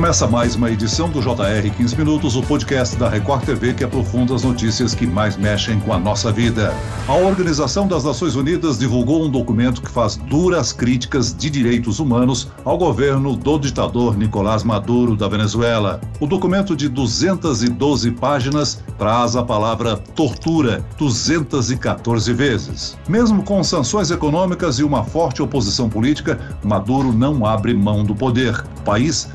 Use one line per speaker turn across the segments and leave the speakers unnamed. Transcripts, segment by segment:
Começa mais uma edição do JR 15 Minutos, o podcast da Record TV que aprofunda as notícias que mais mexem com a nossa vida. A Organização das Nações Unidas divulgou um documento que faz duras críticas de direitos humanos ao governo do ditador Nicolás Maduro da Venezuela. O documento de 212 páginas traz a palavra tortura 214 vezes. Mesmo com sanções econômicas e uma forte oposição política, Maduro não abre mão do poder. O país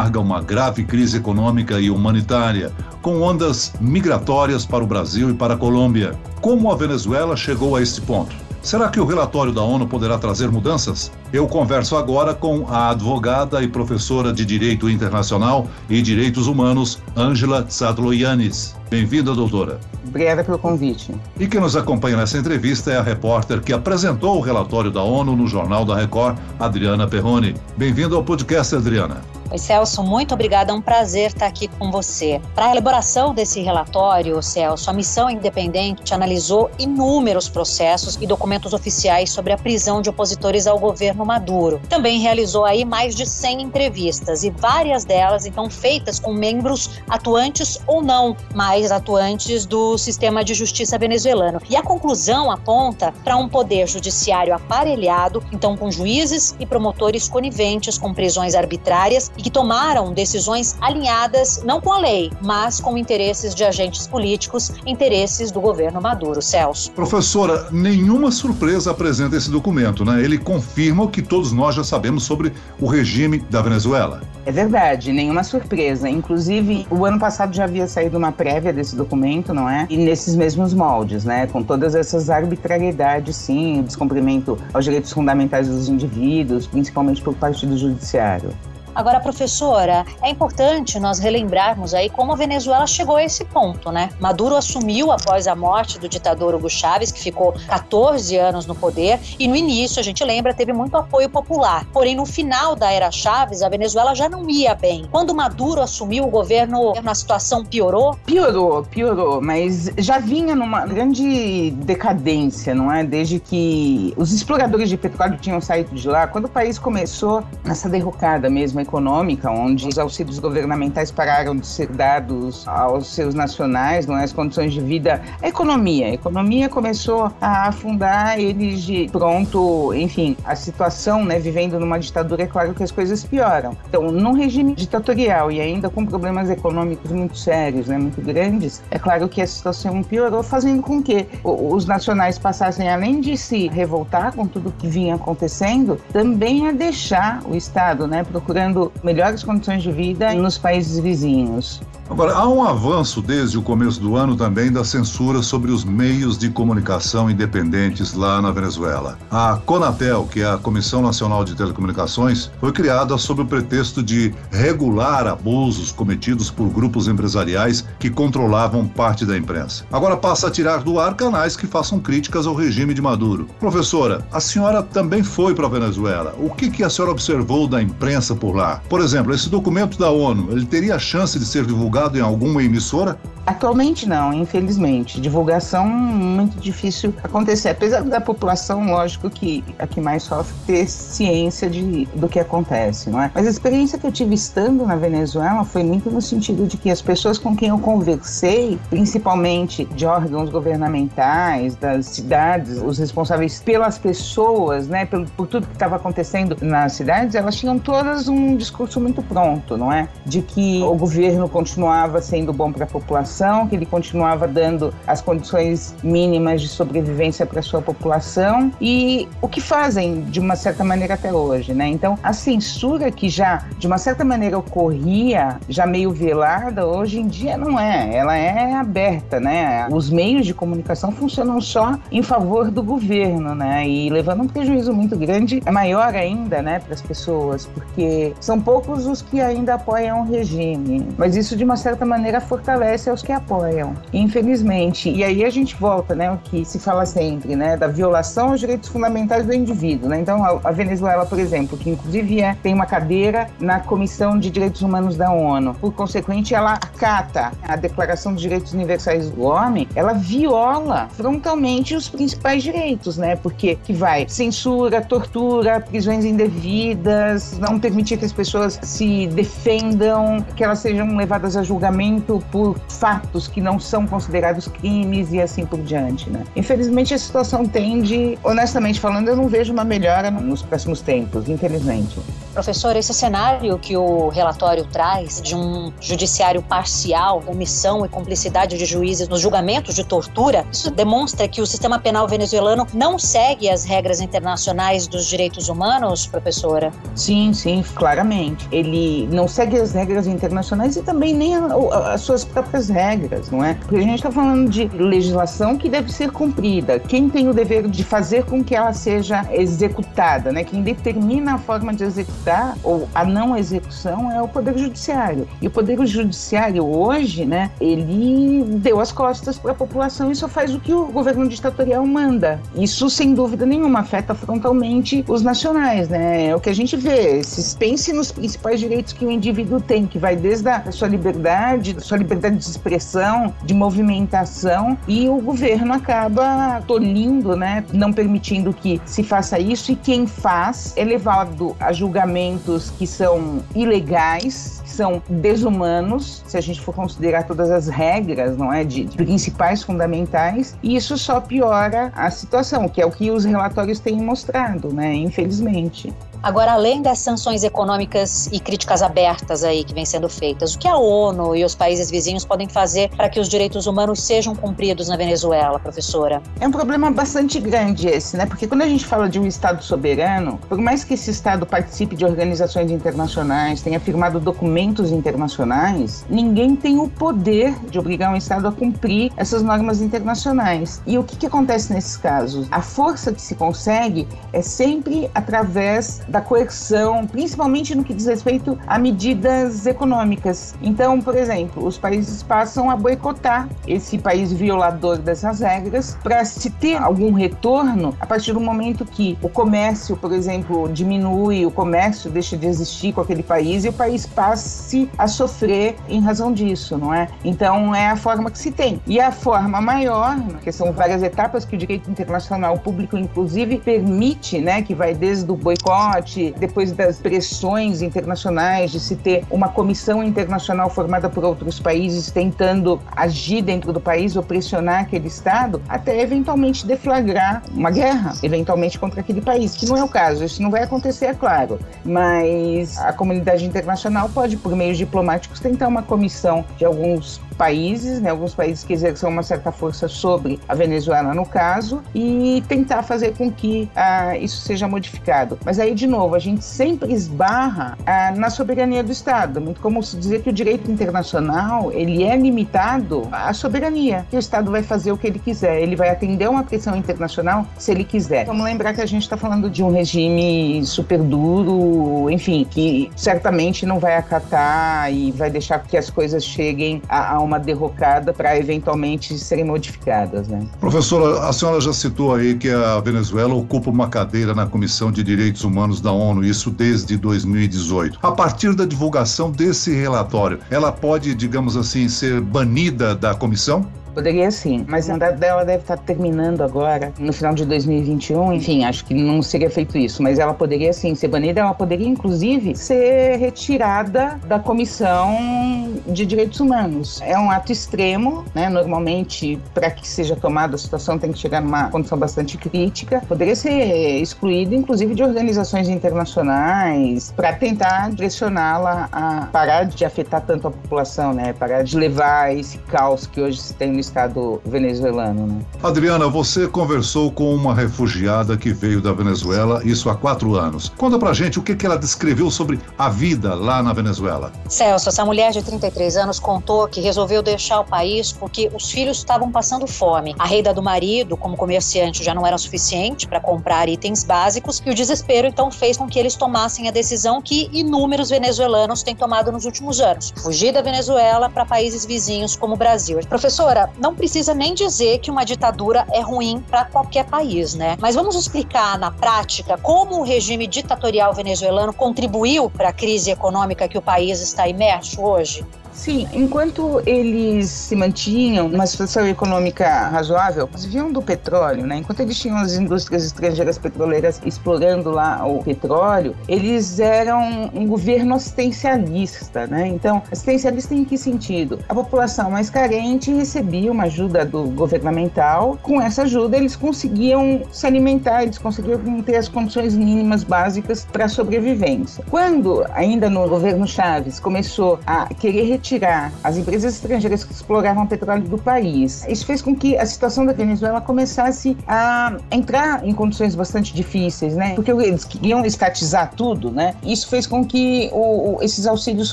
amarga uma grave crise econômica e humanitária, com ondas migratórias para o Brasil e para a Colômbia. Como a Venezuela chegou a este ponto? Será que o relatório da ONU poderá trazer mudanças? Eu converso agora com a advogada e professora de Direito Internacional e Direitos Humanos, Ângela Tzadloyanis. Bem-vinda, doutora.
Obrigada pelo convite.
E quem nos acompanha nessa entrevista é a repórter que apresentou o relatório da ONU no Jornal da Record, Adriana Perrone. Bem-vinda ao podcast, Adriana.
Oi, Celso, muito obrigada. É um prazer estar aqui com você. Para a elaboração desse relatório, Celso, a missão independente analisou inúmeros processos e documentos oficiais sobre a prisão de opositores ao governo Maduro. Também realizou aí mais de 100 entrevistas e várias delas, então, feitas com membros atuantes ou não mais atuantes do sistema de justiça venezuelano. E a conclusão aponta para um poder judiciário aparelhado, então, com juízes e promotores coniventes com prisões arbitrárias e que tomaram decisões alinhadas não com a lei, mas com interesses de agentes políticos, interesses do governo Maduro. Celso.
Professora, nenhuma surpresa apresenta esse documento, né? Ele confirma o que todos nós já sabemos sobre o regime da Venezuela.
É verdade, nenhuma surpresa. Inclusive, o ano passado já havia saído uma prévia desse documento, não é? E nesses mesmos moldes, né? Com todas essas arbitrariedades, sim, descumprimento aos direitos fundamentais dos indivíduos, principalmente por parte do judiciário.
Agora, professora, é importante nós relembrarmos aí como a Venezuela chegou a esse ponto, né? Maduro assumiu após a morte do ditador Hugo Chávez, que ficou 14 anos no poder, e no início, a gente lembra, teve muito apoio popular. Porém, no final da era Chávez, a Venezuela já não ia bem. Quando Maduro assumiu o governo, a situação piorou?
Piorou, piorou, mas já vinha numa grande decadência, não é? Desde que os exploradores de petróleo tinham saído de lá, quando o país começou nessa derrocada mesmo econômica, onde os auxílios governamentais pararam de ser dados aos seus nacionais, não é? as condições de vida, a economia. A economia começou a afundar eles de pronto, enfim, a situação, né, vivendo numa ditadura, é claro que as coisas pioram. Então, num regime ditatorial e ainda com problemas econômicos muito sérios, né, muito grandes, é claro que a situação piorou, fazendo com que os nacionais passassem, além de se revoltar com tudo que vinha acontecendo, também a deixar o Estado, né, procurando melhores condições de vida nos países vizinhos.
Agora, há um avanço desde o começo do ano também da censura sobre os meios de comunicação independentes lá na Venezuela. A Conatel, que é a Comissão Nacional de Telecomunicações, foi criada sob o pretexto de regular abusos cometidos por grupos empresariais que controlavam parte da imprensa. Agora passa a tirar do ar canais que façam críticas ao regime de Maduro. Professora, a senhora também foi para a Venezuela. O que, que a senhora observou da imprensa por lá? Por exemplo, esse documento da ONU, ele teria chance de ser divulgado divulgado em alguma emissora?
Atualmente não, infelizmente. Divulgação muito difícil acontecer. Apesar da população, lógico que a que mais sofre ter ciência de, do que acontece, não é? Mas a experiência que eu tive estando na Venezuela foi muito no sentido de que as pessoas com quem eu conversei, principalmente de órgãos governamentais, das cidades, os responsáveis pelas pessoas, né, por, por tudo que estava acontecendo nas cidades, elas tinham todas um discurso muito pronto, não é? De que o governo continua continuava sendo bom para a população, que ele continuava dando as condições mínimas de sobrevivência para sua população e o que fazem de uma certa maneira até hoje, né? Então, a censura que já de uma certa maneira ocorria, já meio velada, hoje em dia não é, ela é aberta, né? Os meios de comunicação funcionam só em favor do governo, né? E levando um prejuízo muito grande, é maior ainda, né, para as pessoas, porque são poucos os que ainda apoiam o regime, mas isso de uma certa maneira fortalece os que apoiam. Infelizmente. E aí a gente volta, né, o que se fala sempre, né, da violação aos direitos fundamentais do indivíduo, né? Então a Venezuela, por exemplo, que inclusive é, tem uma cadeira na Comissão de Direitos Humanos da ONU, por consequente ela acata a Declaração dos Direitos Universais do Homem, ela viola frontalmente os principais direitos, né? Porque que vai censura, tortura, prisões indevidas, não permitir que as pessoas se defendam, que elas sejam levadas a julgamento por fatos que não são considerados crimes e assim por diante, né? Infelizmente a situação tende, honestamente falando, eu não vejo uma melhora nos próximos tempos, infelizmente.
Professor, esse cenário que o relatório traz de um judiciário parcial, omissão e cumplicidade de juízes nos julgamentos de tortura, isso demonstra que o sistema penal venezuelano não segue as regras internacionais dos direitos humanos, professora?
Sim, sim, claramente. Ele não segue as regras internacionais e também nem as suas próprias regras, não é? Porque a gente está falando de legislação que deve ser cumprida. Quem tem o dever de fazer com que ela seja executada, né? Quem determina a forma de executar ou a não execução é o Poder Judiciário. E o Poder Judiciário hoje, né? Ele deu as costas para a população e só faz o que o governo ditatorial manda. Isso, sem dúvida nenhuma, afeta frontalmente os nacionais, né? É o que a gente vê. Se pense nos principais direitos que o indivíduo tem, que vai desde a sua liberdade, sua liberdade de expressão, de movimentação, e o governo acaba tolindo, né? Não permitindo que se faça isso, e quem faz é levado a julgamentos que são ilegais, que são desumanos, se a gente for considerar todas as regras, não é, de, de principais fundamentais, e isso só piora a situação, que é o que os relatórios têm mostrado, né? Infelizmente.
Agora, além das sanções econômicas e críticas abertas aí que vêm sendo feitas, o que a ONU e os países vizinhos podem fazer para que os direitos humanos sejam cumpridos na Venezuela, professora?
É um problema bastante grande esse, né? Porque quando a gente fala de um Estado soberano, por mais que esse Estado participe de organizações internacionais, tenha firmado documentos internacionais, ninguém tem o poder de obrigar um Estado a cumprir essas normas internacionais. E o que, que acontece nesses casos? A força que se consegue é sempre através da coerção, principalmente no que diz respeito a medidas econômicas. Então, por exemplo, os países passam a boicotar esse país violador dessas regras para se ter algum retorno a partir do momento que o comércio, por exemplo, diminui, o comércio deixa de existir com aquele país e o país passe a sofrer em razão disso, não é? Então, é a forma que se tem. E a forma maior, que são várias etapas que o direito internacional público, inclusive, permite, né, que vai desde o boicote depois das pressões internacionais de se ter uma comissão internacional formada por outros países tentando agir dentro do país ou pressionar aquele Estado, até eventualmente deflagrar uma guerra, eventualmente contra aquele país, que não é o caso, isso não vai acontecer, é claro, mas a comunidade internacional pode, por meios diplomáticos, tentar uma comissão de alguns países, né, alguns países que exerçam uma certa força sobre a Venezuela, no caso, e tentar fazer com que ah, isso seja modificado. Mas aí, de novo, a gente sempre esbarra ah, na soberania do Estado, muito como se dizer que o direito internacional ele é limitado à soberania, que o Estado vai fazer o que ele quiser, ele vai atender uma pressão internacional se ele quiser. Vamos lembrar que a gente está falando de um regime super duro, enfim, que certamente não vai acatar e vai deixar que as coisas cheguem a, a uma derrocada para eventualmente serem modificadas. Né?
Professora, a senhora já citou aí que a Venezuela ocupa uma cadeira na Comissão de Direitos Humanos da ONU, isso desde 2018. A partir da divulgação desse relatório, ela pode, digamos assim, ser banida da comissão?
Poderia sim, mas o mandato dela deve estar terminando agora, no final de 2021. Enfim, acho que não seria feito isso, mas ela poderia sim ser banida. Ela poderia, inclusive, ser retirada da Comissão de Direitos Humanos. É um ato extremo, né? Normalmente, para que seja tomada a situação, tem que chegar numa condição bastante crítica. Poderia ser excluída, inclusive, de organizações internacionais para tentar direcioná-la a parar de afetar tanto a população, né? Parar de levar esse caos que hoje se tem Estado venezuelano. Né?
Adriana, você conversou com uma refugiada que veio da Venezuela, isso há quatro anos. Conta pra gente o que, que ela descreveu sobre a vida lá na Venezuela.
Celso, essa mulher de 33 anos contou que resolveu deixar o país porque os filhos estavam passando fome. A renda do marido, como comerciante, já não era suficiente para comprar itens básicos e o desespero então fez com que eles tomassem a decisão que inúmeros venezuelanos têm tomado nos últimos anos: fugir da Venezuela para países vizinhos como o Brasil. Professora, não precisa nem dizer que uma ditadura é ruim para qualquer país, né? Mas vamos explicar na prática como o regime ditatorial venezuelano contribuiu para a crise econômica que o país está imerso hoje?
Sim, enquanto eles se mantinham numa situação econômica razoável, eles viam do petróleo, né? Enquanto eles tinham as indústrias estrangeiras petroleiras explorando lá o petróleo, eles eram um governo assistencialista, né? Então, assistencialista em que sentido? A população mais carente recebia uma ajuda do governamental. Com essa ajuda, eles conseguiam se alimentar, eles conseguiam ter as condições mínimas básicas para sobrevivência. Quando, ainda no governo Chaves, começou a querer retirar tirar as empresas estrangeiras que exploravam petróleo do país. Isso fez com que a situação da Venezuela começasse a entrar em condições bastante difíceis, né? Porque eles queriam estatizar tudo, né? Isso fez com que o, o, esses auxílios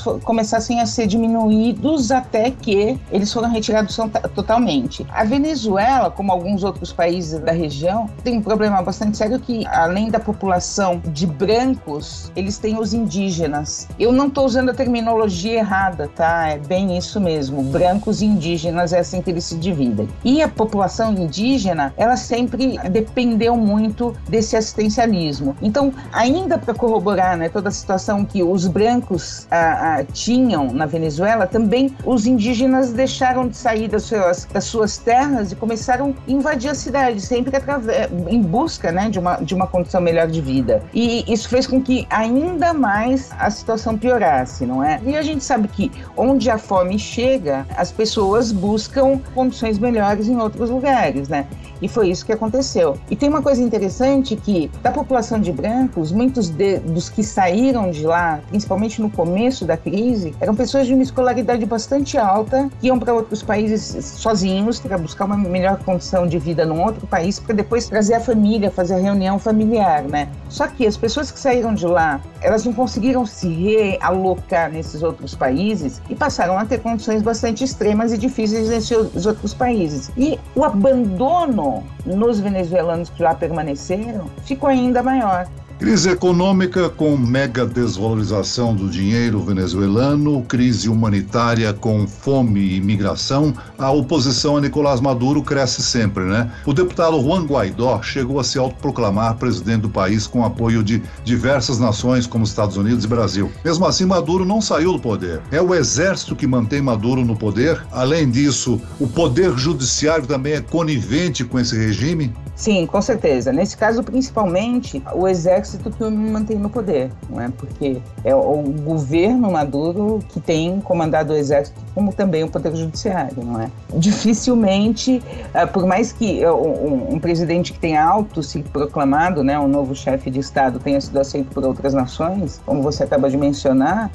começassem a ser diminuídos até que eles foram retirados totalmente. A Venezuela, como alguns outros países da região, tem um problema bastante sério que, além da população de brancos, eles têm os indígenas. Eu não estou usando a terminologia errada, tá? É bem isso mesmo. Brancos e indígenas é assim que eles se dividem. E a população indígena, ela sempre dependeu muito desse assistencialismo. Então, ainda para corroborar né, toda a situação que os brancos ah, ah, tinham na Venezuela, também os indígenas deixaram de sair das suas, das suas terras e começaram a invadir a cidade, sempre através, em busca né, de, uma, de uma condição melhor de vida. E isso fez com que ainda mais a situação piorasse, não é? E a gente sabe que onde a fome chega, as pessoas buscam condições melhores em outros lugares, né? E foi isso que aconteceu. E tem uma coisa interessante que da população de brancos, muitos de, dos que saíram de lá, principalmente no começo da crise, eram pessoas de uma escolaridade bastante alta, que iam para outros países sozinhos para buscar uma melhor condição de vida num outro país, para depois trazer a família, fazer a reunião familiar, né? Só que as pessoas que saíram de lá, elas não conseguiram se realocar nesses outros países e passaram a ter condições bastante extremas e difíceis nesses outros países. E o abandono nos venezuelanos que lá permaneceram ficou ainda maior.
Crise econômica com mega desvalorização do dinheiro venezuelano, crise humanitária com fome e imigração, a oposição a Nicolás Maduro cresce sempre, né? O deputado Juan Guaidó chegou a se autoproclamar presidente do país com apoio de diversas nações como Estados Unidos e Brasil. Mesmo assim, Maduro não saiu do poder. É o exército que mantém Maduro no poder. Além disso, o poder judiciário também é conivente com esse regime?
Sim, com certeza. Nesse caso, principalmente, o exército que me mantém no poder, não é? Porque é o governo Maduro que tem comandado o exército, como também o poder judiciário, não é? Dificilmente, eh, por mais que eh, um, presidente que tenha alto se proclamado, né, um novo chefe de estado tenha sido aceito por outras nações, como você acaba de mencionar,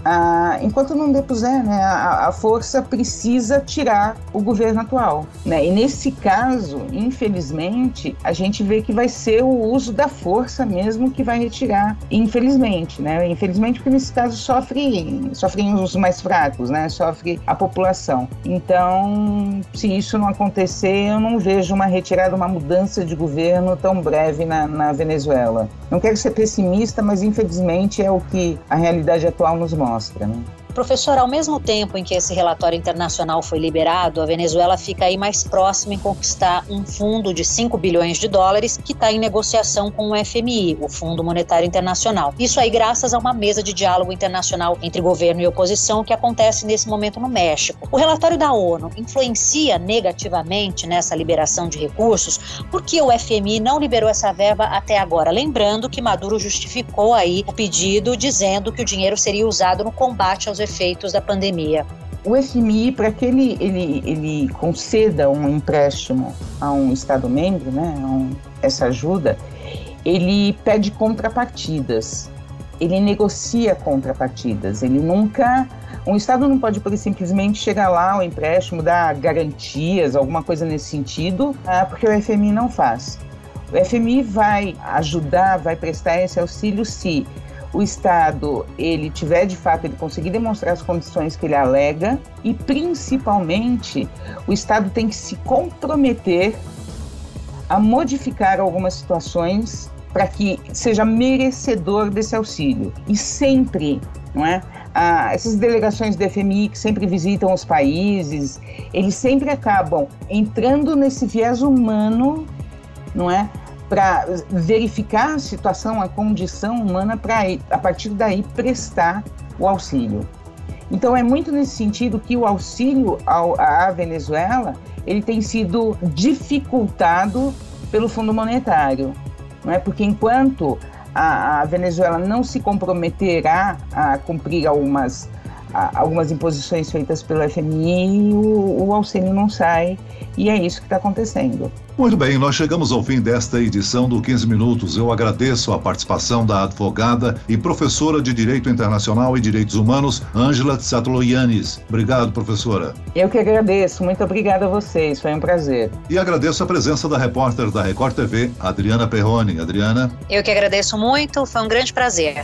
enquanto não depuser, né, a, a força precisa tirar o governo atual, né? E nesse caso, infelizmente, a a gente vê que vai ser o uso da força mesmo que vai retirar, infelizmente, né? Infelizmente, porque nesse caso sofre, sofrem os mais fracos, né? Sofre a população. Então, se isso não acontecer, eu não vejo uma retirada, uma mudança de governo tão breve na, na Venezuela. Não quero ser pessimista, mas infelizmente é o que a realidade atual nos mostra, né?
Professor, ao mesmo tempo em que esse relatório internacional foi liberado, a Venezuela fica aí mais próxima em conquistar um fundo de 5 bilhões de dólares que está em negociação com o FMI, o Fundo Monetário Internacional. Isso aí graças a uma mesa de diálogo internacional entre governo e oposição que acontece nesse momento no México. O relatório da ONU influencia negativamente nessa liberação de recursos porque o FMI não liberou essa verba até agora. Lembrando que Maduro justificou aí o pedido dizendo que o dinheiro seria usado no combate aos efeitos da pandemia.
O FMI, para que ele, ele, ele conceda um empréstimo a um Estado-membro, né, um, essa ajuda, ele pede contrapartidas. ele negocia contrapartidas, ele nunca um Estado não pode por simplesmente chegar lá, o empréstimo, dar garantias, alguma coisa nesse sentido, ah, porque o FMI não faz. O FMI vai ajudar, vai prestar esse auxílio se o Estado ele tiver de fato ele conseguir demonstrar as condições que ele alega e principalmente o Estado tem que se comprometer a modificar algumas situações para que seja merecedor desse auxílio e sempre, não é? Ah, essas delegações do FMI que sempre visitam os países, eles sempre acabam entrando nesse viés humano, não é? Para verificar a situação, a condição humana, para a partir daí prestar o auxílio. Então é muito nesse sentido que o auxílio ao, à Venezuela ele tem sido dificultado pelo Fundo Monetário, não é? Porque enquanto a, a Venezuela não se comprometerá a cumprir algumas, algumas imposições feitas pelo FMI, o, o auxílio não sai e é isso que está acontecendo.
Muito bem, nós chegamos ao fim desta edição do 15 Minutos. Eu agradeço a participação da advogada e professora de Direito Internacional e Direitos Humanos, Ângela Tsatoloyanis. Obrigado, professora.
Eu que agradeço. Muito obrigada a vocês. Foi um prazer.
E agradeço a presença da repórter da Record TV, Adriana Perrone. Adriana.
Eu que agradeço muito. Foi um grande prazer.